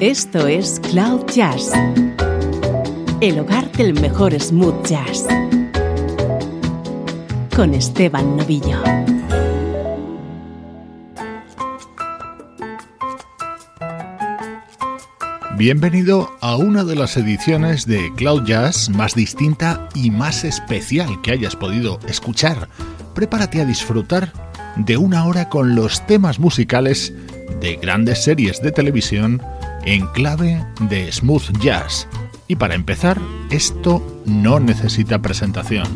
Esto es Cloud Jazz, el hogar del mejor smooth jazz, con Esteban Novillo. Bienvenido a una de las ediciones de Cloud Jazz más distinta y más especial que hayas podido escuchar. Prepárate a disfrutar de una hora con los temas musicales de grandes series de televisión en clave de smooth jazz. Y para empezar, esto no necesita presentación.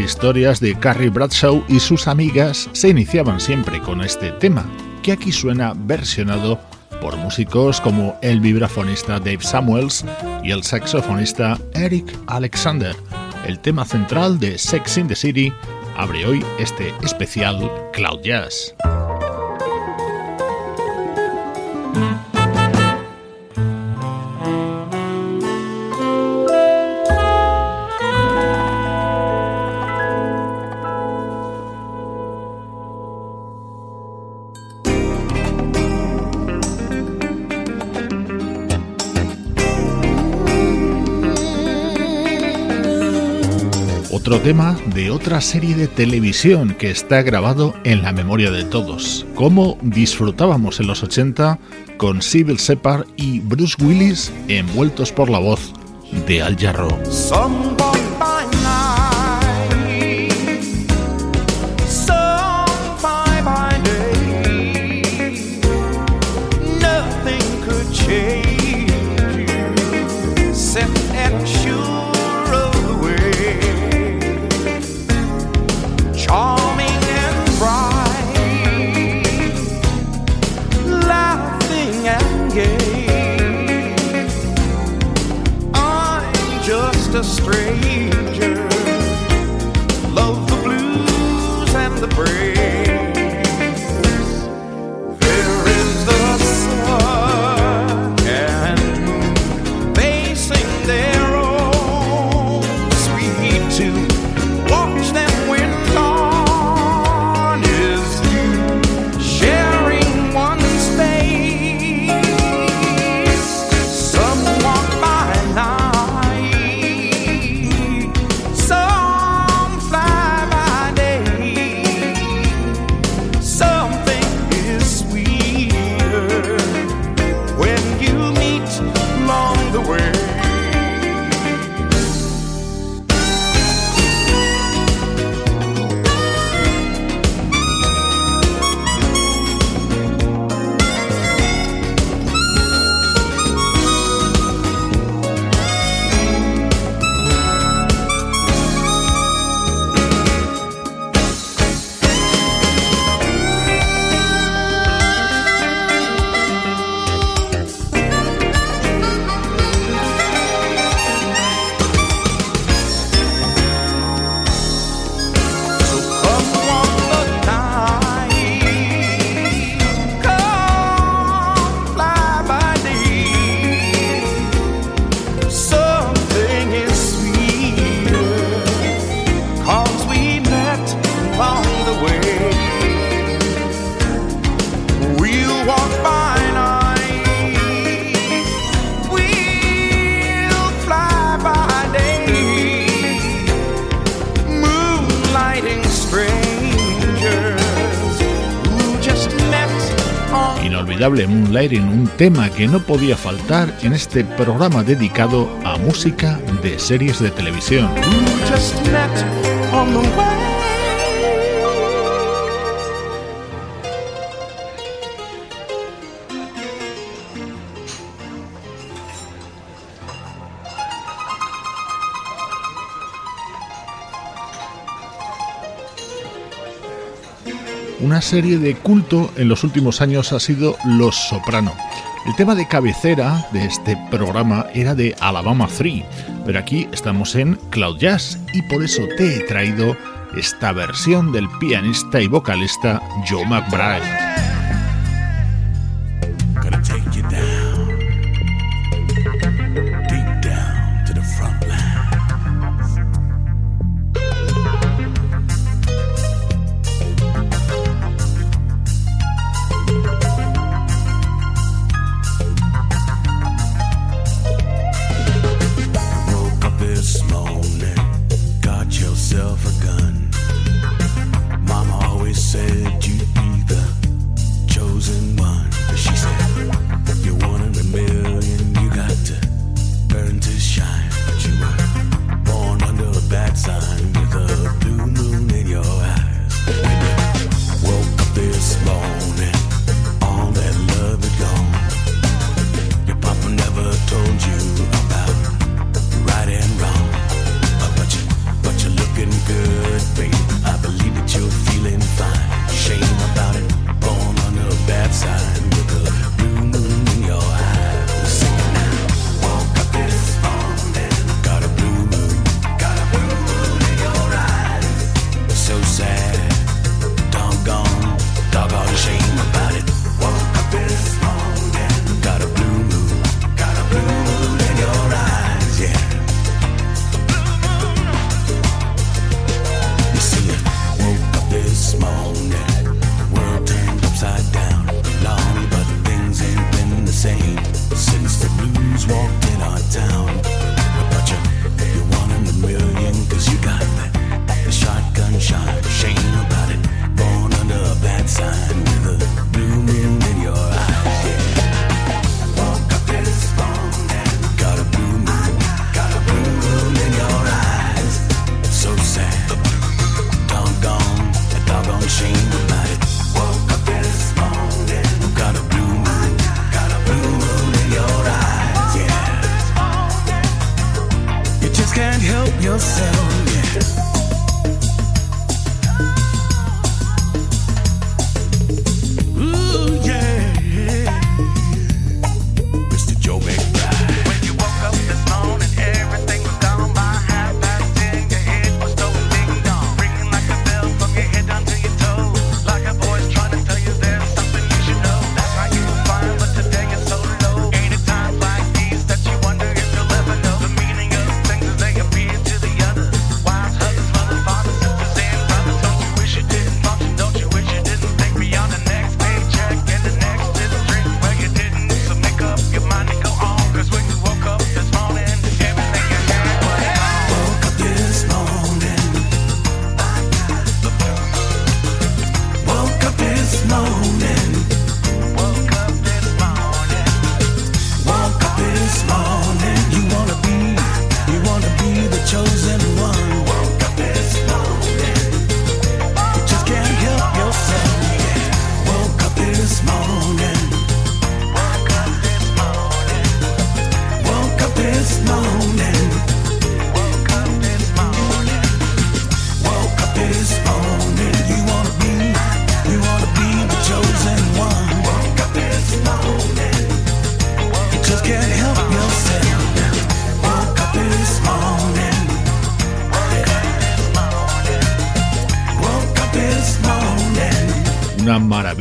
Historias de Carrie Bradshaw y sus amigas se iniciaban siempre con este tema, que aquí suena versionado por músicos como el vibrafonista Dave Samuels y el saxofonista Eric Alexander. El tema central de Sex in the City abre hoy este especial Cloud Jazz. De otra serie de televisión que está grabado en la memoria de todos. Cómo disfrutábamos en los 80 con Sybil Separ y Bruce Willis envueltos por la voz de Al just a stranger. Love the blues and the brave. Jarro. en un tema que no podía faltar en este programa dedicado a música de series de televisión. Una serie de culto en los últimos años ha sido Los Soprano. El tema de cabecera de este programa era de Alabama 3, pero aquí estamos en Cloud Jazz y por eso te he traído esta versión del pianista y vocalista Joe McBride.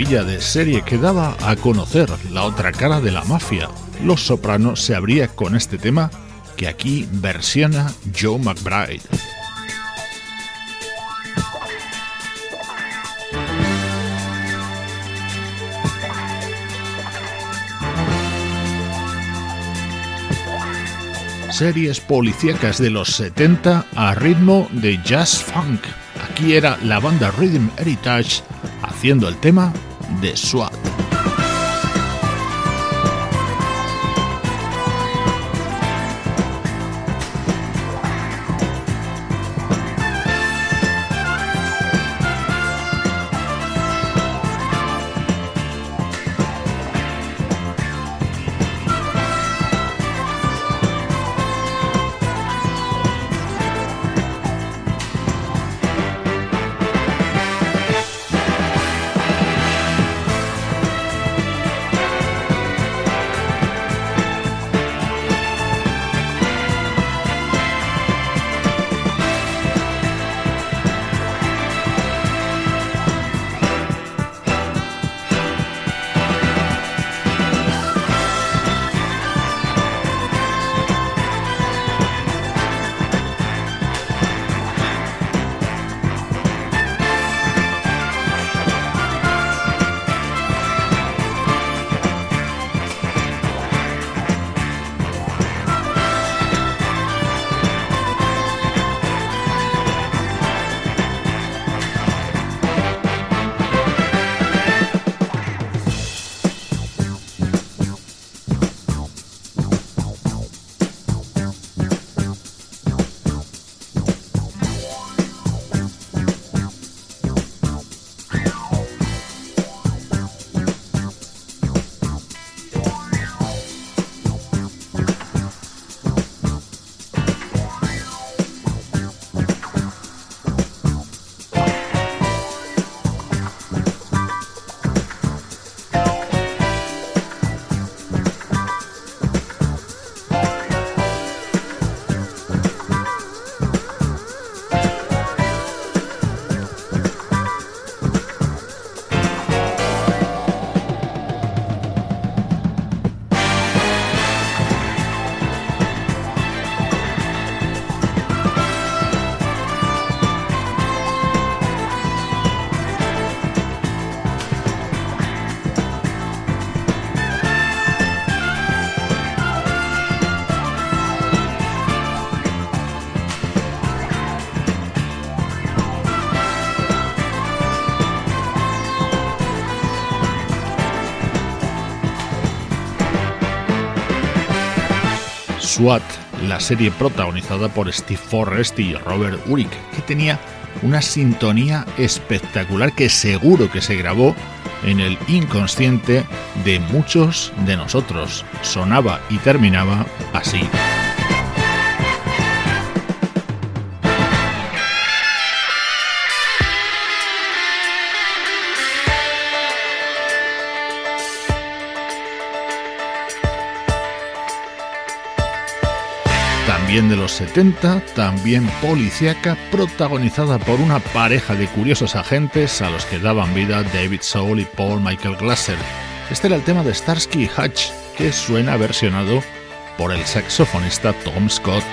De serie que daba a conocer la otra cara de la mafia. Los Sopranos se abría con este tema que aquí versiona Joe McBride. series policíacas de los 70 a ritmo de jazz funk. Aquí era la banda Rhythm Heritage haciendo el tema de SWAT. SWAT, la serie protagonizada por Steve Forrest y Robert Urich, que tenía una sintonía espectacular que seguro que se grabó en el inconsciente de muchos de nosotros. Sonaba y terminaba así. Los 70, también policíaca, protagonizada por una pareja de curiosos agentes a los que daban vida David Soul y Paul Michael Glasser. Este era el tema de Starsky Hutch, que suena versionado por el saxofonista Tom Scott.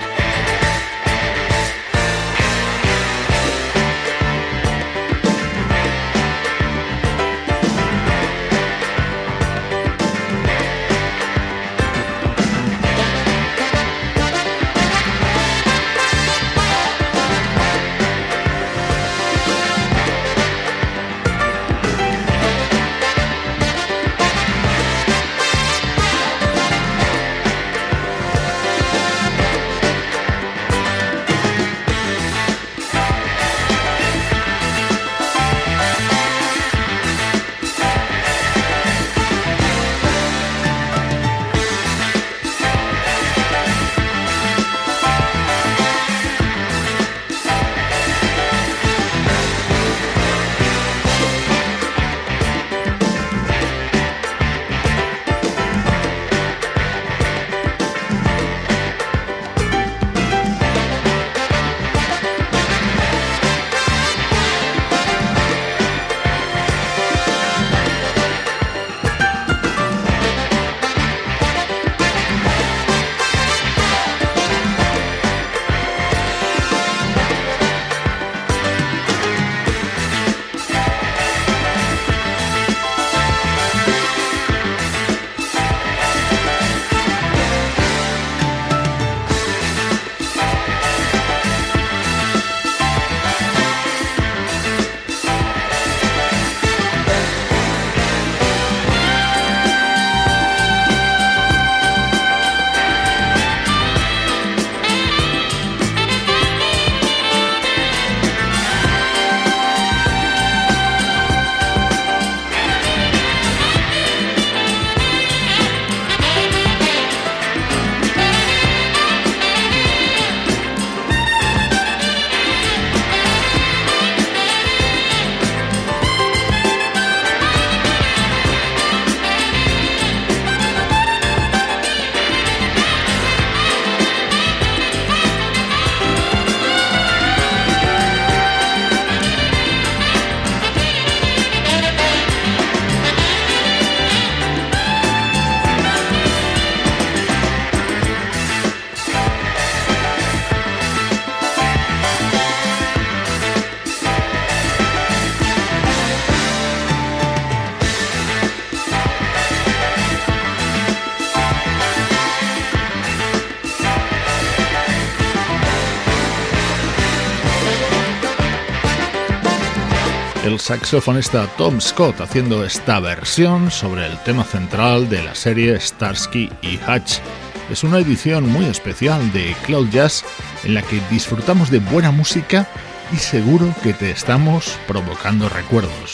Saxofonista Tom Scott haciendo esta versión sobre el tema central de la serie Starsky y Hutch. Es una edición muy especial de Cloud Jazz en la que disfrutamos de buena música y seguro que te estamos provocando recuerdos.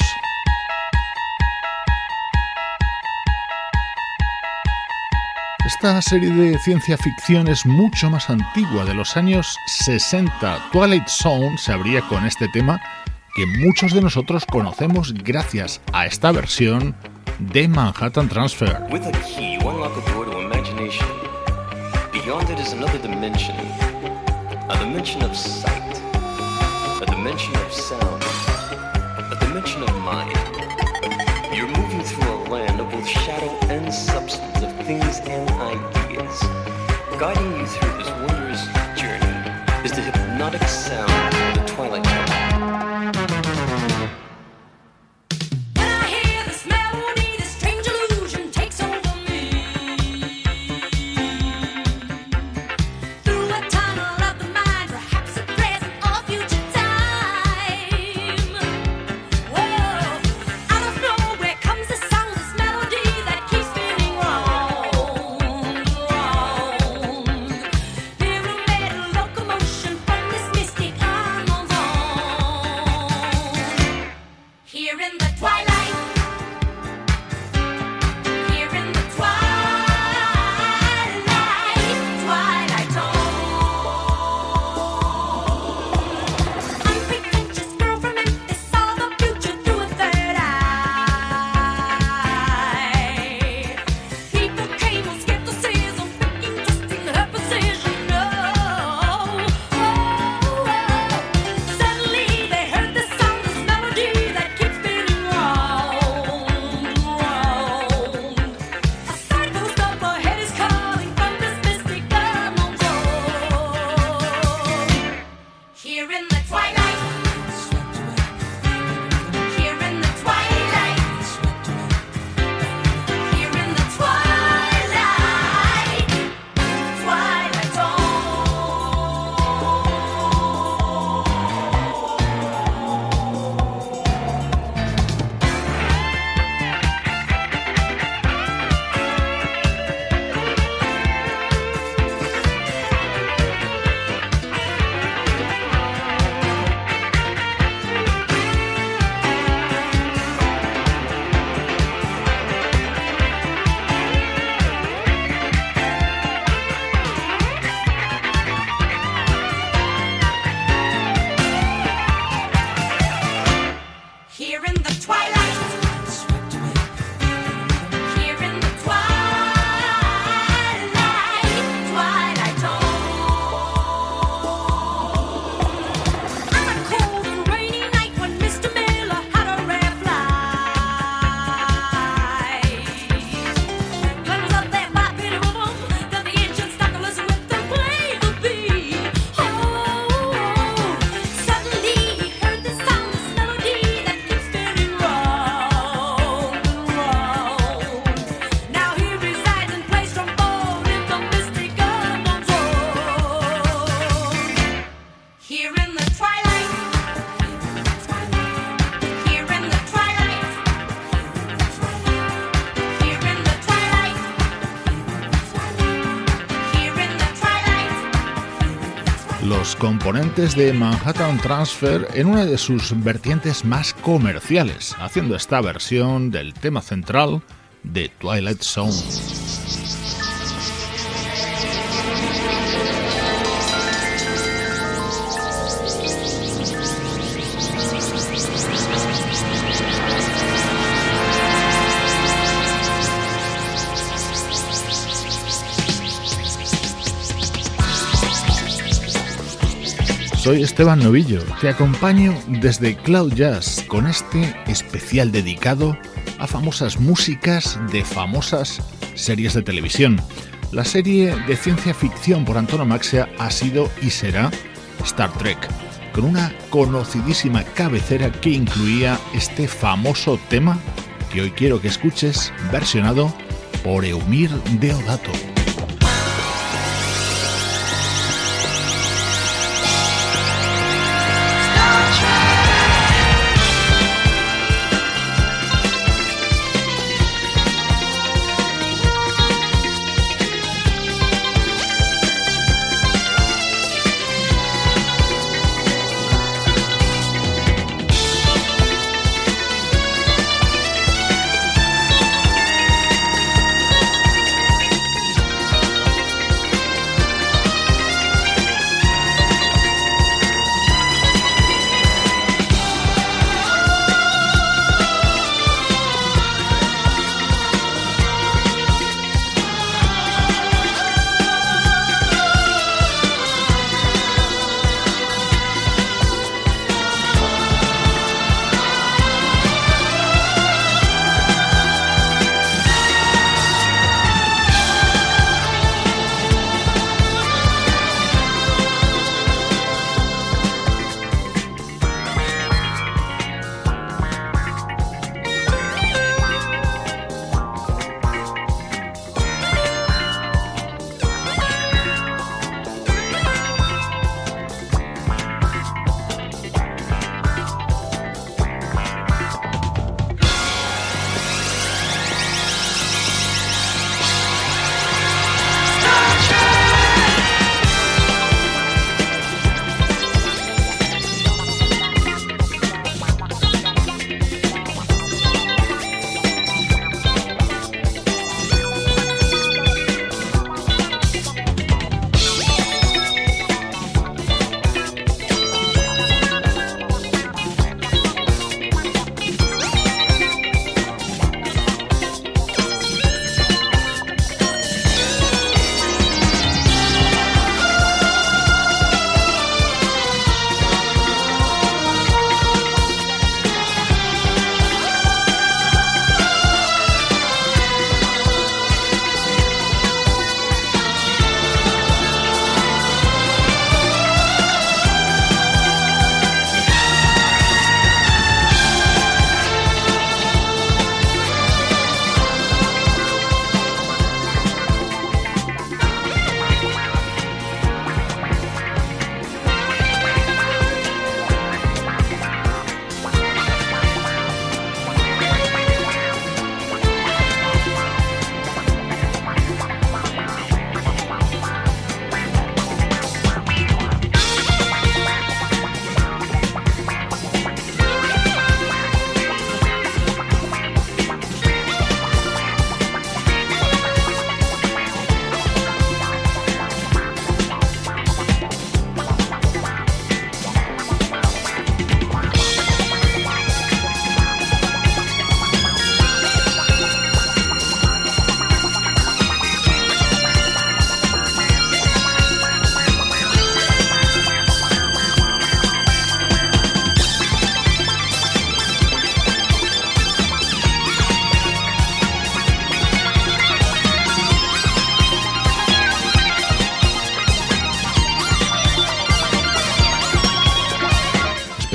Esta serie de ciencia ficción es mucho más antigua, de los años 60. Twilight Zone se abría con este tema que muchos de nosotros conocemos gracias a esta versión de Manhattan Transfer. With a key, you unlock a door to imagination. Beyond it is another dimension, a dimension of sight, a dimension of sound, a dimension of mind. You're moving through a land of both shadow and substance, of things and ideas. Guiding you through this wondrous journey is the hypnotic sound de Manhattan Transfer en una de sus vertientes más comerciales, haciendo esta versión del tema central de Twilight Zone. Soy Esteban Novillo, te acompaño desde Cloud Jazz con este especial dedicado a famosas músicas de famosas series de televisión. La serie de ciencia ficción por Maxia ha sido y será Star Trek, con una conocidísima cabecera que incluía este famoso tema que hoy quiero que escuches versionado por Eumir Deodato.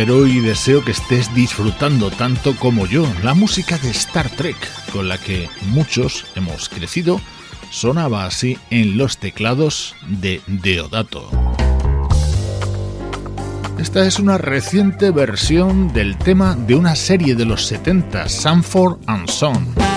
Espero y deseo que estés disfrutando tanto como yo la música de Star Trek, con la que muchos hemos crecido, sonaba así en los teclados de Deodato. Esta es una reciente versión del tema de una serie de los 70, Sanford and Son.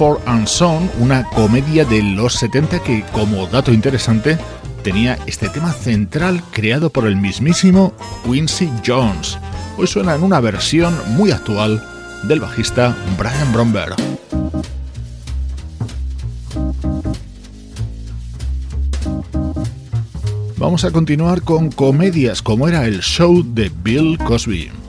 Sanford and Son, una comedia de los 70 que, como dato interesante, tenía este tema central creado por el mismísimo Quincy Jones. Hoy suena en una versión muy actual del bajista Brian Bromberg. Vamos a continuar con comedias como era el show de Bill Cosby.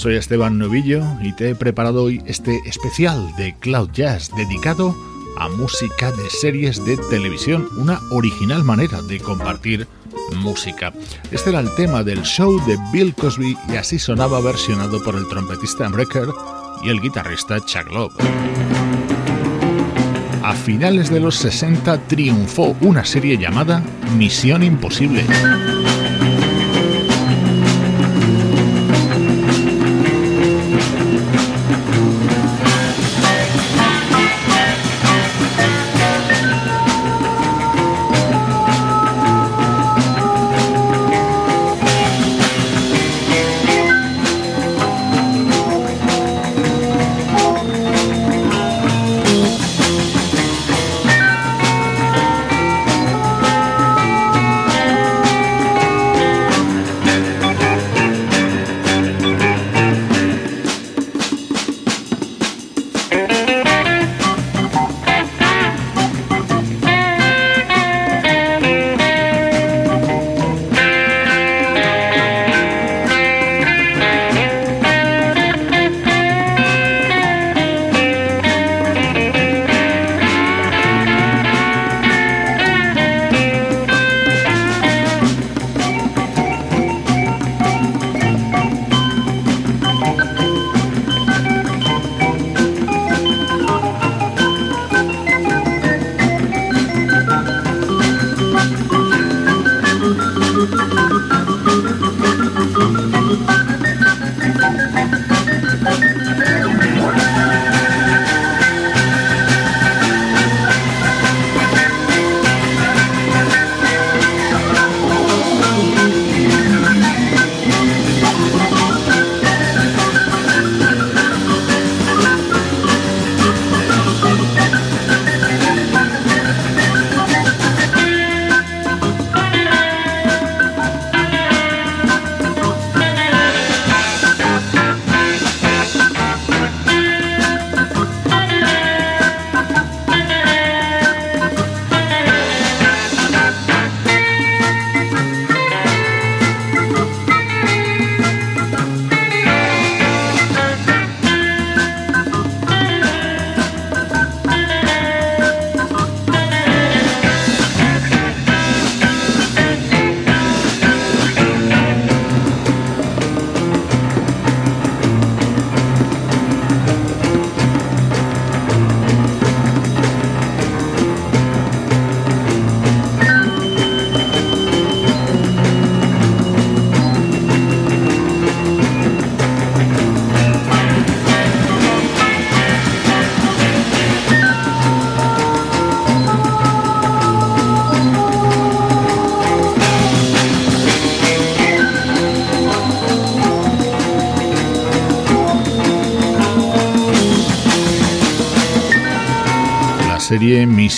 Soy Esteban Novillo y te he preparado hoy este especial de Cloud Jazz dedicado a música de series de televisión, una original manera de compartir música. Este era el tema del show de Bill Cosby y así sonaba versionado por el trompetista Brecker y el guitarrista Chuck Love. a finales de los 60 triunfó una serie llamada Misión Imposible.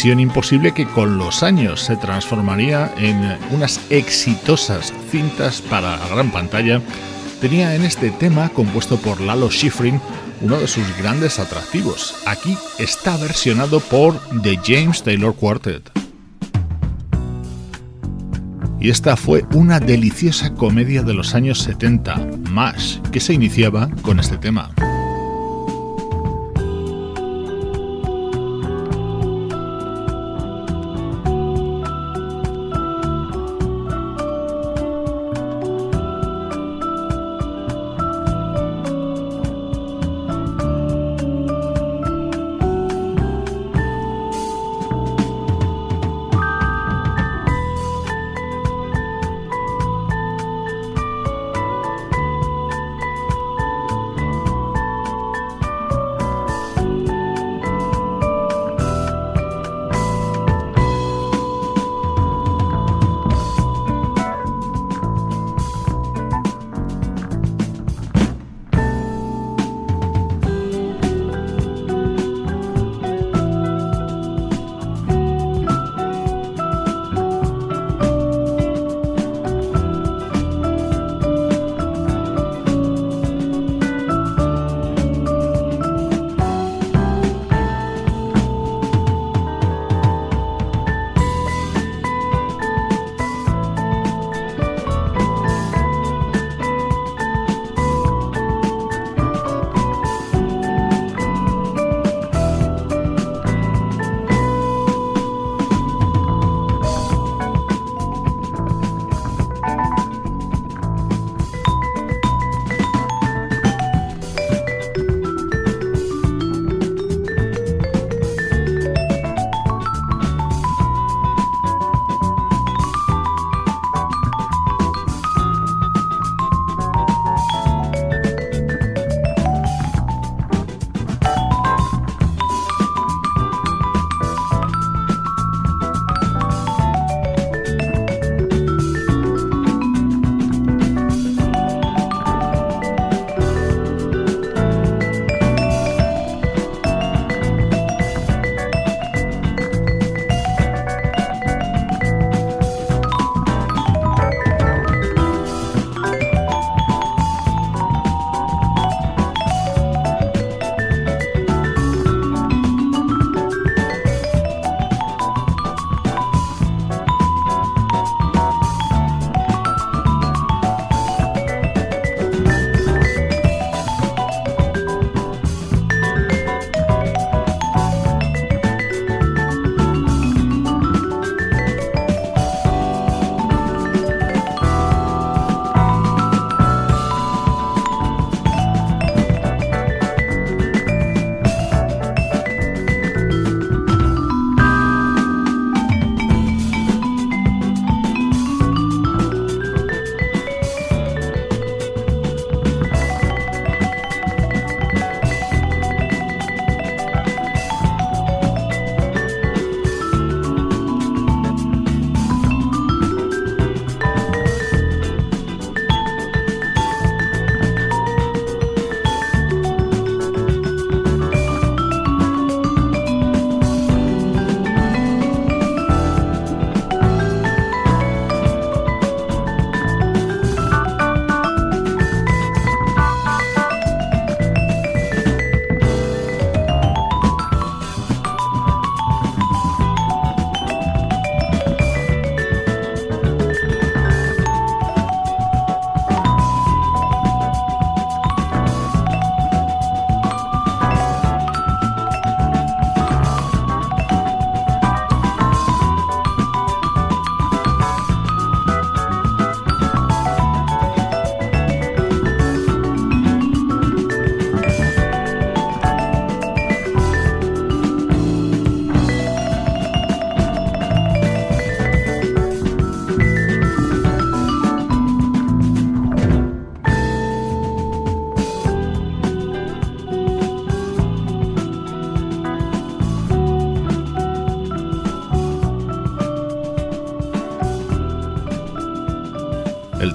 Imposible que con los años se transformaría en unas exitosas cintas para la gran pantalla, tenía en este tema, compuesto por Lalo Schifrin, uno de sus grandes atractivos. Aquí está versionado por The James Taylor Quartet. Y esta fue una deliciosa comedia de los años 70, MASH, que se iniciaba con este tema.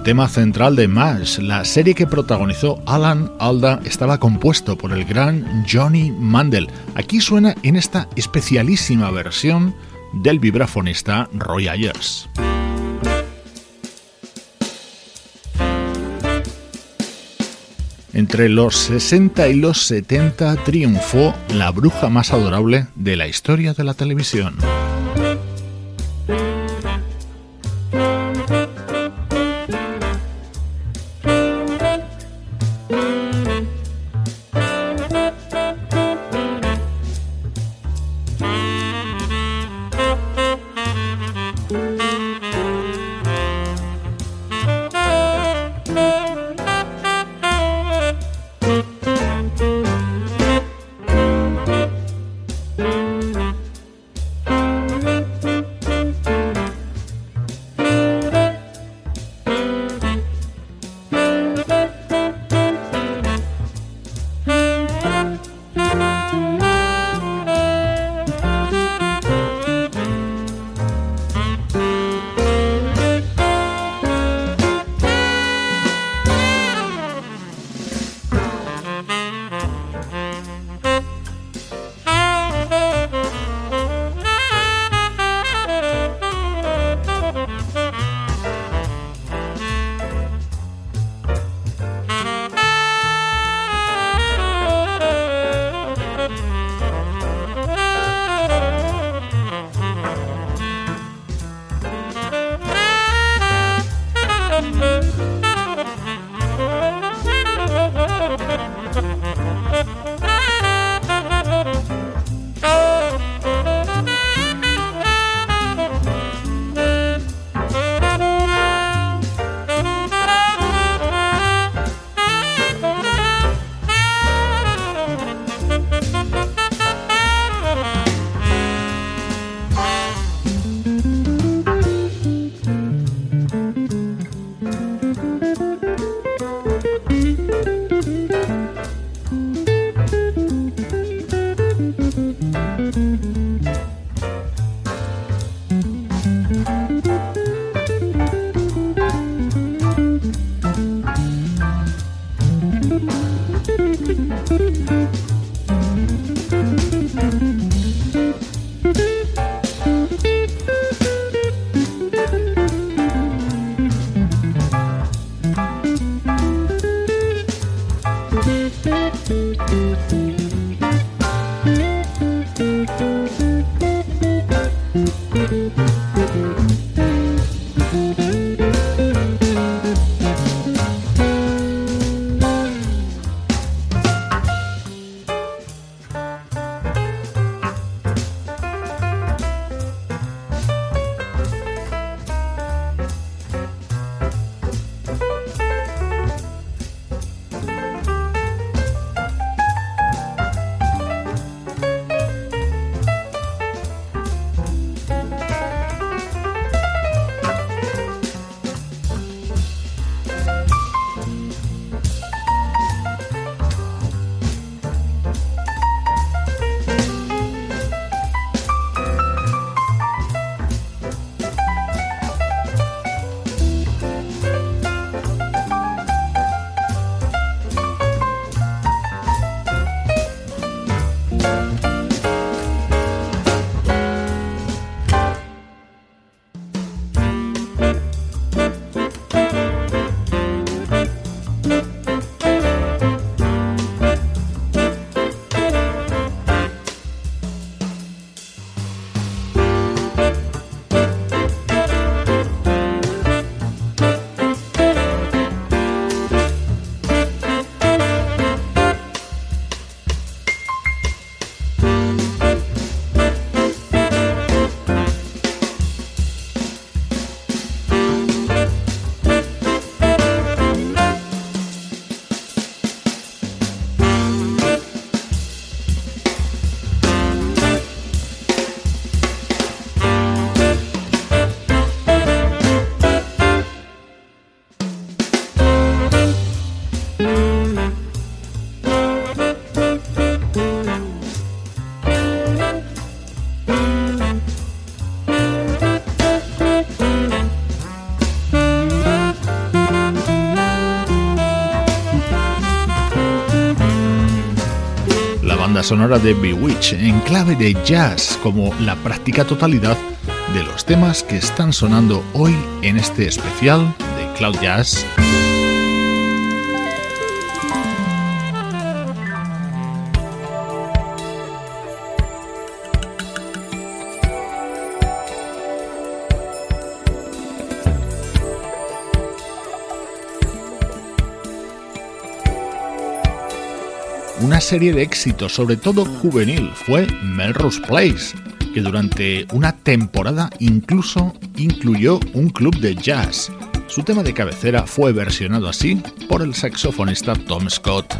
Tema central de MASH. La serie que protagonizó Alan Alda estaba compuesto por el gran Johnny Mandel. Aquí suena en esta especialísima versión del vibrafonista Roy Ayers. Entre los 60 y los 70 triunfó la bruja más adorable de la historia de la televisión. Sonora de Bewitch en clave de jazz como la práctica totalidad de los temas que están sonando hoy en este especial de Cloud Jazz. Serie de éxitos, sobre todo juvenil, fue Melrose Place, que durante una temporada incluso incluyó un club de jazz. Su tema de cabecera fue versionado así por el saxofonista Tom Scott.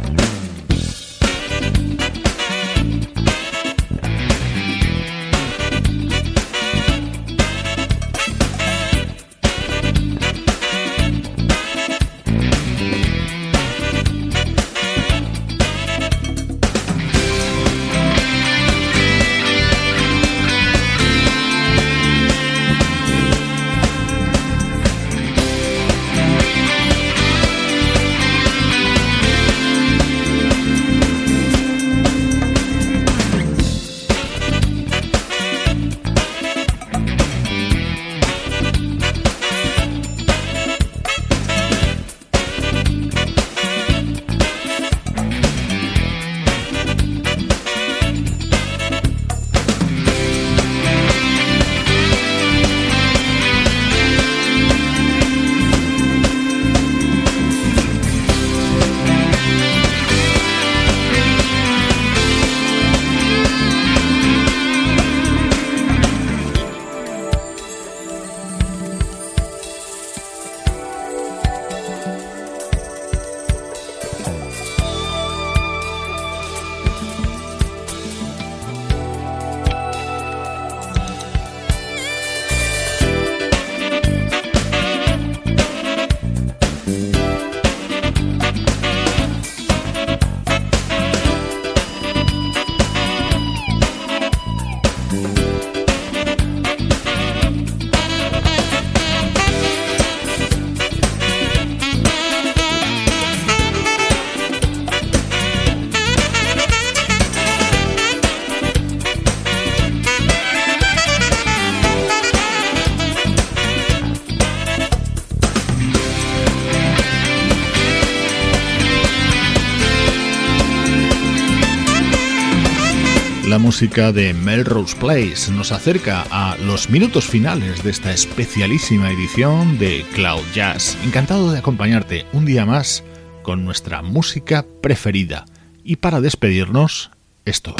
Música de Melrose Place nos acerca a los minutos finales de esta especialísima edición de Cloud Jazz. Encantado de acompañarte un día más con nuestra música preferida. Y para despedirnos, esto.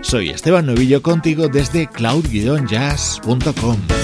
Soy Esteban Novillo contigo desde cloud-jazz.com.